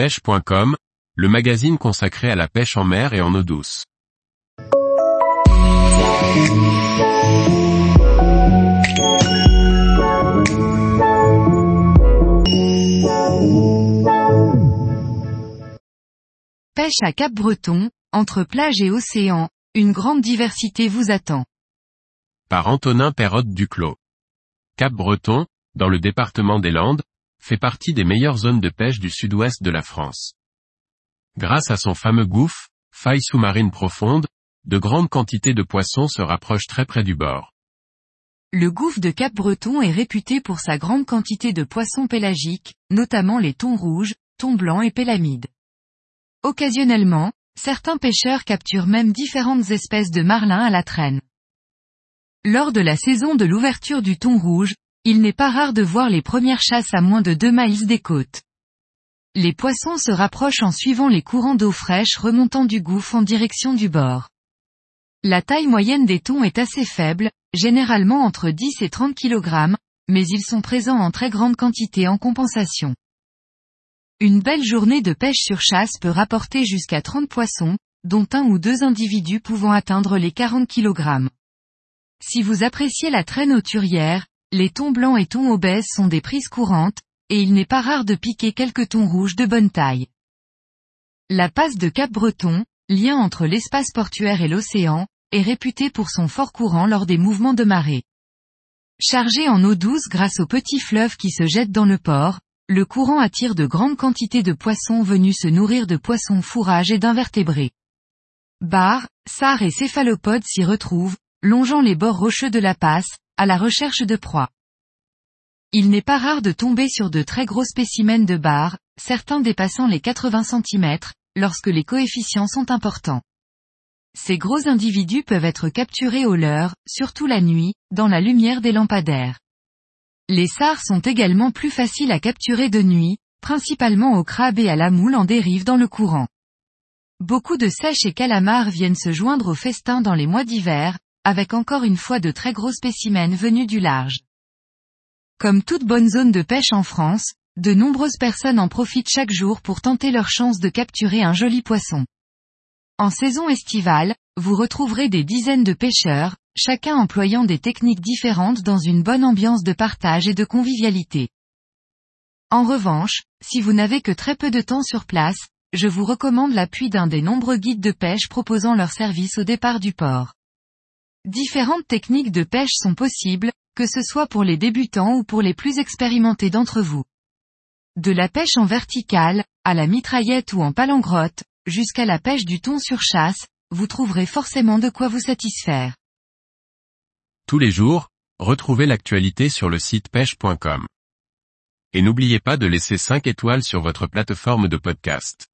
pêche.com, le magazine consacré à la pêche en mer et en eau douce. Pêche à Cap-Breton, entre plage et océan, une grande diversité vous attend. Par Antonin Perrotte Duclos. Cap-Breton, dans le département des Landes, fait partie des meilleures zones de pêche du sud-ouest de la France. Grâce à son fameux gouffre, faille sous-marine profonde, de grandes quantités de poissons se rapprochent très près du bord. Le gouffre de Cap-Breton est réputé pour sa grande quantité de poissons pélagiques, notamment les thons rouges, thons blancs et pélamides. Occasionnellement, certains pêcheurs capturent même différentes espèces de marlins à la traîne. Lors de la saison de l'ouverture du thon rouge, il n'est pas rare de voir les premières chasses à moins de 2 miles des côtes. Les poissons se rapprochent en suivant les courants d'eau fraîche remontant du gouffre en direction du bord. La taille moyenne des thons est assez faible, généralement entre 10 et 30 kg, mais ils sont présents en très grande quantité en compensation. Une belle journée de pêche sur chasse peut rapporter jusqu'à 30 poissons, dont un ou deux individus pouvant atteindre les 40 kg. Si vous appréciez la traîne auturière, les thons blancs et thons obèses sont des prises courantes, et il n'est pas rare de piquer quelques thons rouges de bonne taille. La passe de Cap-Breton, lien entre l'espace portuaire et l'océan, est réputée pour son fort courant lors des mouvements de marée. Chargé en eau douce grâce aux petits fleuves qui se jettent dans le port, le courant attire de grandes quantités de poissons venus se nourrir de poissons fourrages et d'invertébrés. Bars, sars et céphalopodes s'y retrouvent, longeant les bords rocheux de la passe, à la recherche de proies. Il n'est pas rare de tomber sur de très gros spécimens de bar, certains dépassant les 80 cm, lorsque les coefficients sont importants. Ces gros individus peuvent être capturés au leurre, surtout la nuit, dans la lumière des lampadaires. Les sars sont également plus faciles à capturer de nuit, principalement au crabe et à la moule en dérive dans le courant. Beaucoup de sèches et calamars viennent se joindre au festin dans les mois d'hiver, avec encore une fois de très gros spécimens venus du large. Comme toute bonne zone de pêche en France, de nombreuses personnes en profitent chaque jour pour tenter leur chance de capturer un joli poisson. En saison estivale, vous retrouverez des dizaines de pêcheurs, chacun employant des techniques différentes dans une bonne ambiance de partage et de convivialité. En revanche, si vous n'avez que très peu de temps sur place, je vous recommande l'appui d'un des nombreux guides de pêche proposant leur service au départ du port. Différentes techniques de pêche sont possibles, que ce soit pour les débutants ou pour les plus expérimentés d'entre vous. De la pêche en verticale, à la mitraillette ou en palangrotte, jusqu'à la pêche du thon sur chasse, vous trouverez forcément de quoi vous satisfaire. Tous les jours, retrouvez l'actualité sur le site pêche.com. Et n'oubliez pas de laisser 5 étoiles sur votre plateforme de podcast.